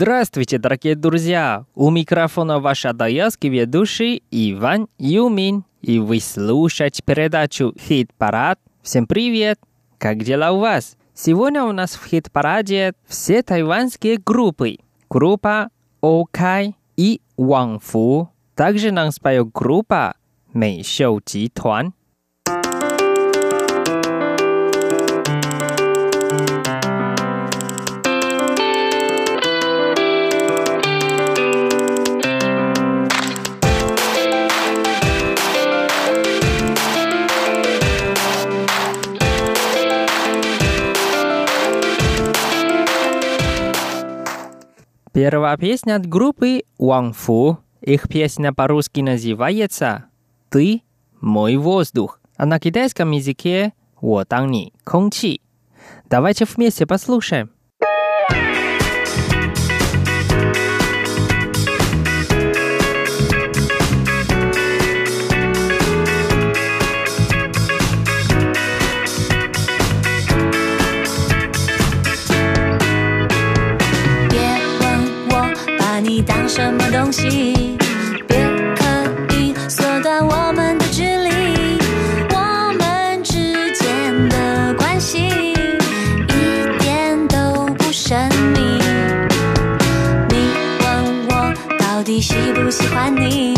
Здравствуйте, дорогие друзья! У микрофона ваш адаялский ведущий Иван Юмин. И вы слушаете передачу «Хит-парад». Всем привет! Как дела у вас? Сегодня у нас в хит-параде все тайванские группы. Группа «Окай» и «Вангфу». Также нам споет группа «Мэйшоу Житуан». 第二首歌是 группы Wang Fu。Их песня по-русски называется «Ты мой воздух», а на китайском языке «我当你空气». Давайте вместе послушаем. 你喜不喜欢你，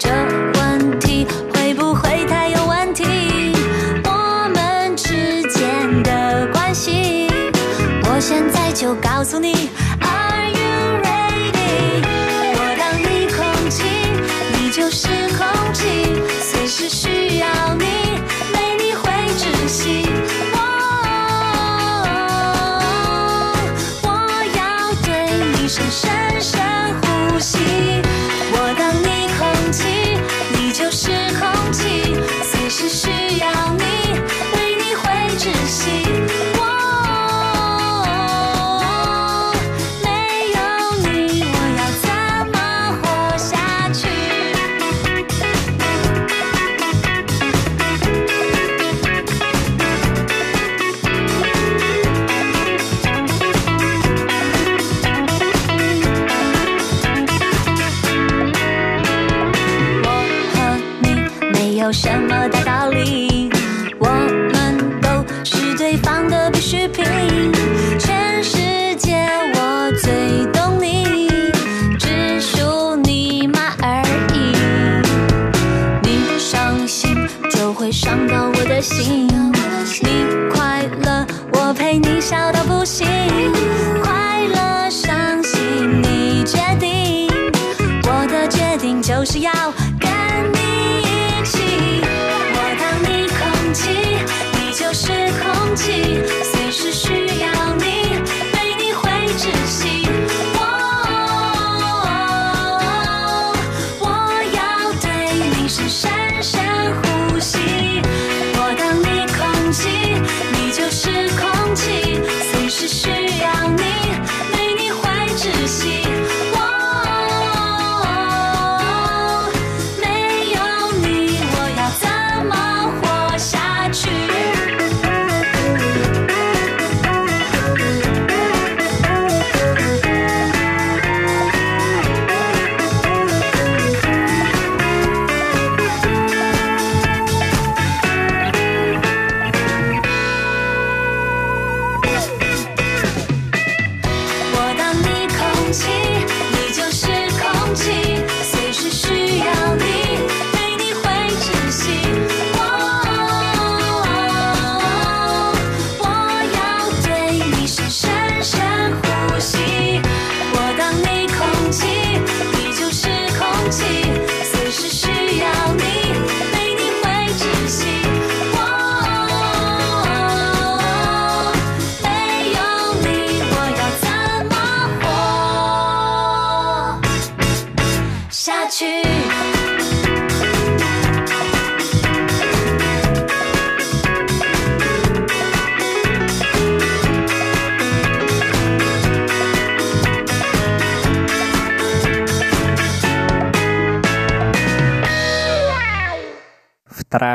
这问题会不会太有问题？我们之间的关系，我现在就告诉你。深深呼吸。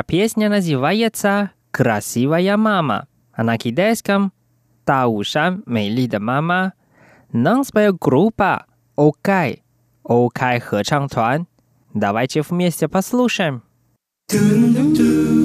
песня называется «Красивая мама», а на китайском «Таушан 美丽的妈妈». Нам споет группа «Окай», «Окай» 合唱团。Давайте вместе послушаем.哎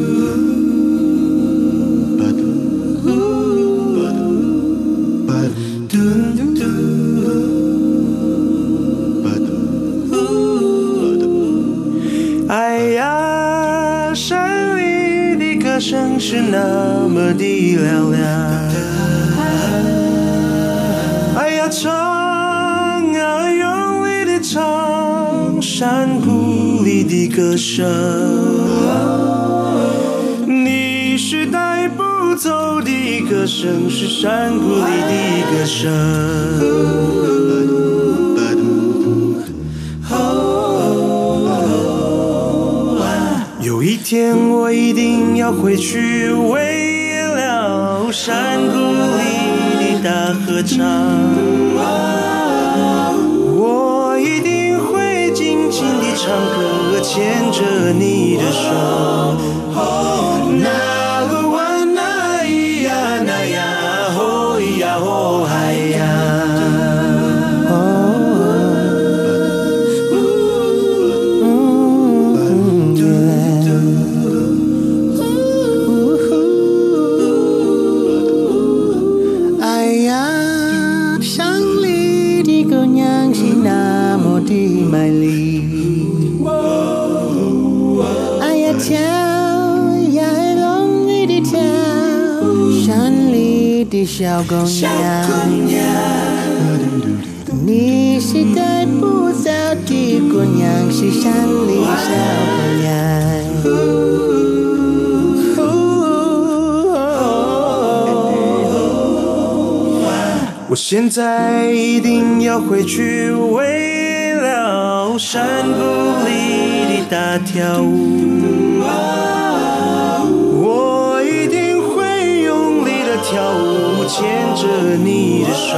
天我一定要回去，为了山谷里的大合唱。我一定会尽情地唱歌，牵着你的手。姑娘。你是带不走的姑娘，是山里小姑娘。我现在一定要回去，为了山谷里的大跳舞。我一定跳舞，牵着你的手。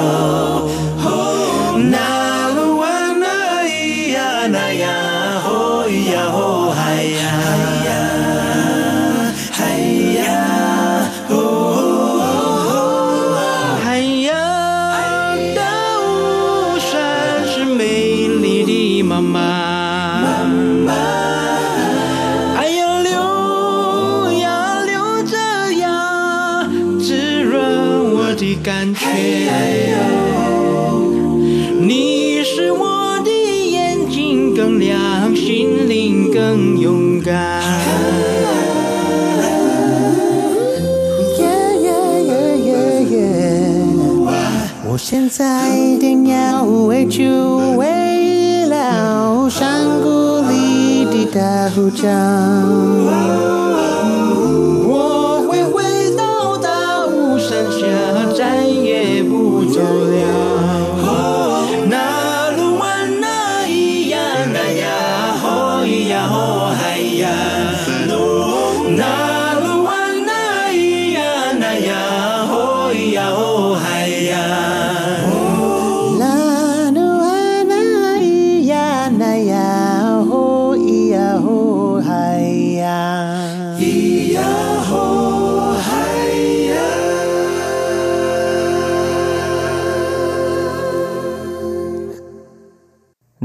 感觉。你使我的眼睛更亮，心灵更勇敢。我现在一定要回去，为了山谷里的大合唱。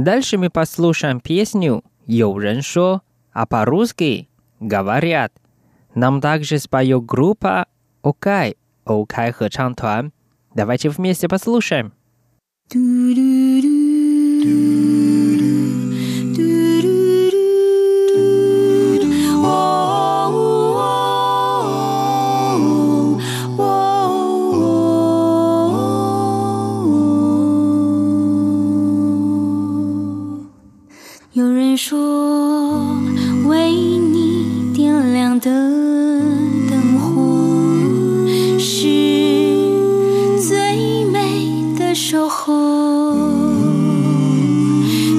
Дальше мы послушаем песню «Йоу Реншо», а по-русски «Говорят». Нам также споет группа «Окай», «Окай» Хэчан Туан. Давайте вместе послушаем. Ду-ду-ду. 说，为你点亮的灯火是最美的守候，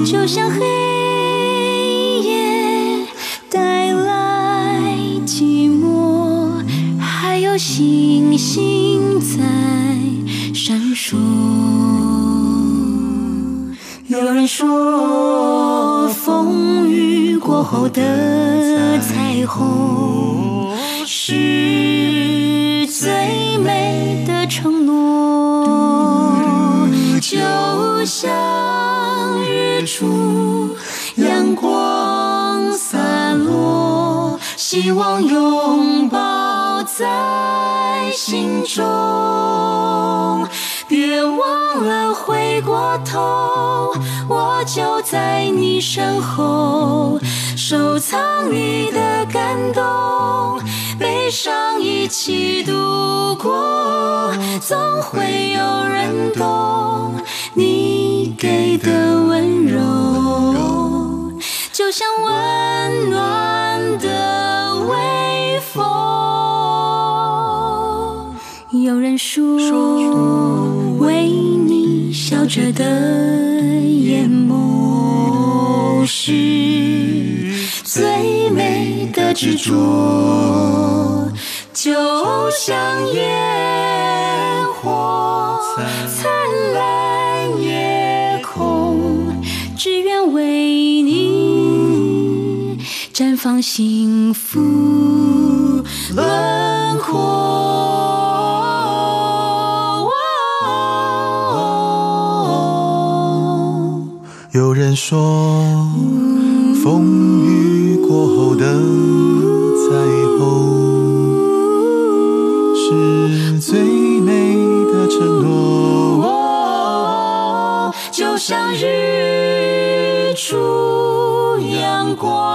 就像黑。像日出，阳光洒落，希望拥抱在心中。别忘了回过头，我就在你身后，收藏你的感动，悲伤一起度过，总会有人懂你给的温柔，就像温暖的微风。有人说，为你笑着的眼眸是最美的执着，就像烟火绽放幸福轮廓。有人说，风雨过后的彩虹是最美的承诺。哦，就像日出，阳光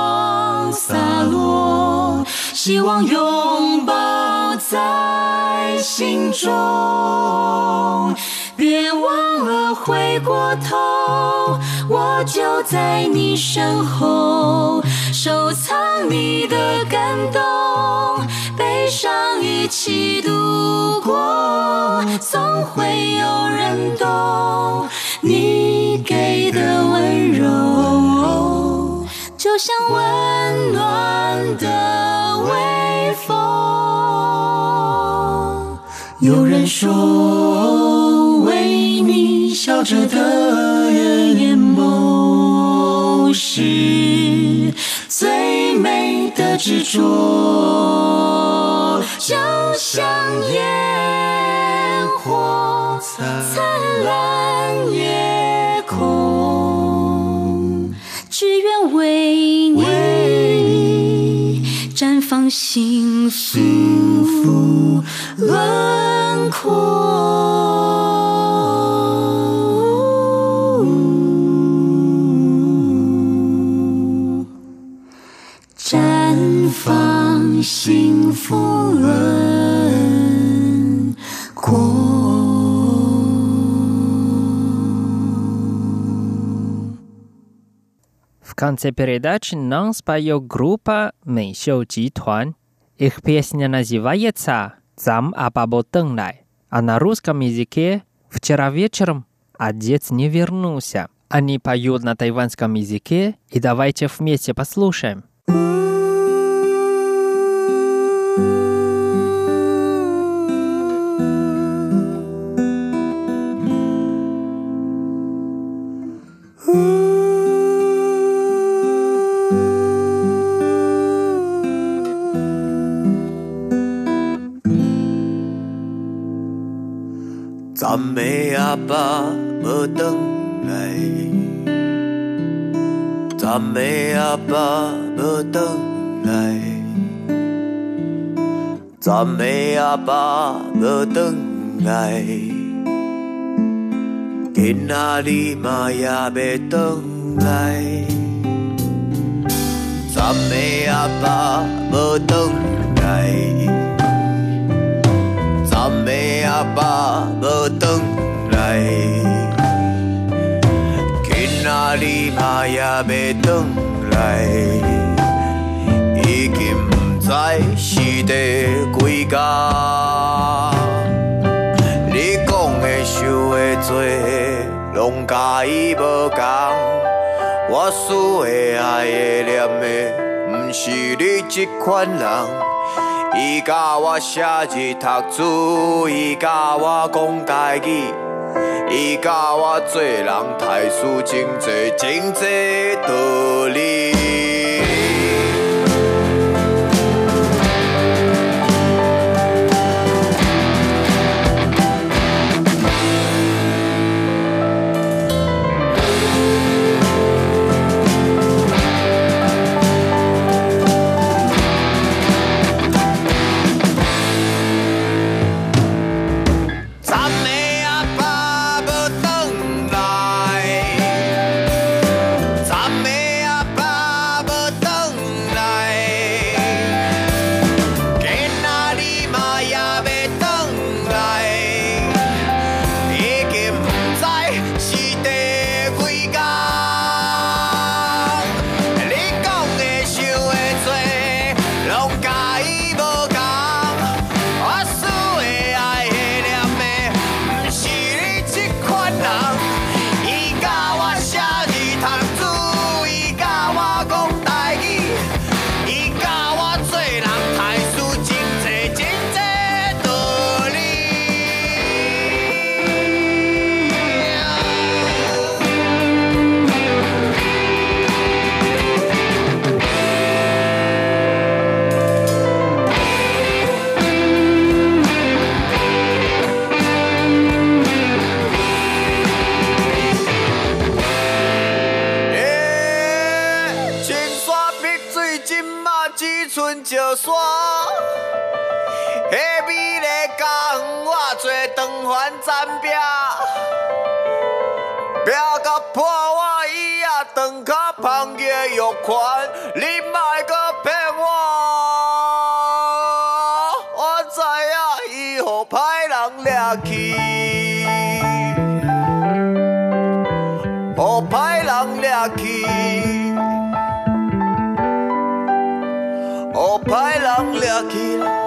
希望拥抱在心中。别忘了回过头，我就在你身后，收藏你的感动，悲伤一起度过，总会有人懂你给的温柔，就像温暖的有人说，为你笑着的眼眸是最美的执着，就像烟火灿烂夜空，只愿为绽放幸福轮廓，конце передачи нам споет группа Мэйсю Житуан. Их песня называется «Зам Абабо Тэнлай», а на русском языке «Вчера вечером отец не вернулся». Они поют на тайванском языке, и давайте вместе послушаем. 暂来，暂的阿爸无转来，今仔日嘛也要转来，暂的阿爸无转来。暂的阿爸无转来，今仔日嘛也要转来，在是第几家。你讲的、想的、做的，拢甲伊无共。我思的、爱的、念的，毋是你这款人。伊甲我写字读书，伊甲我讲台语，伊甲我做人太输真济真济道理。今嘛只剩石山。迄美丽家园，我做长环站壁，壁甲破我伊也长脚芳叶玉款，你莫搁骗人掠去啦。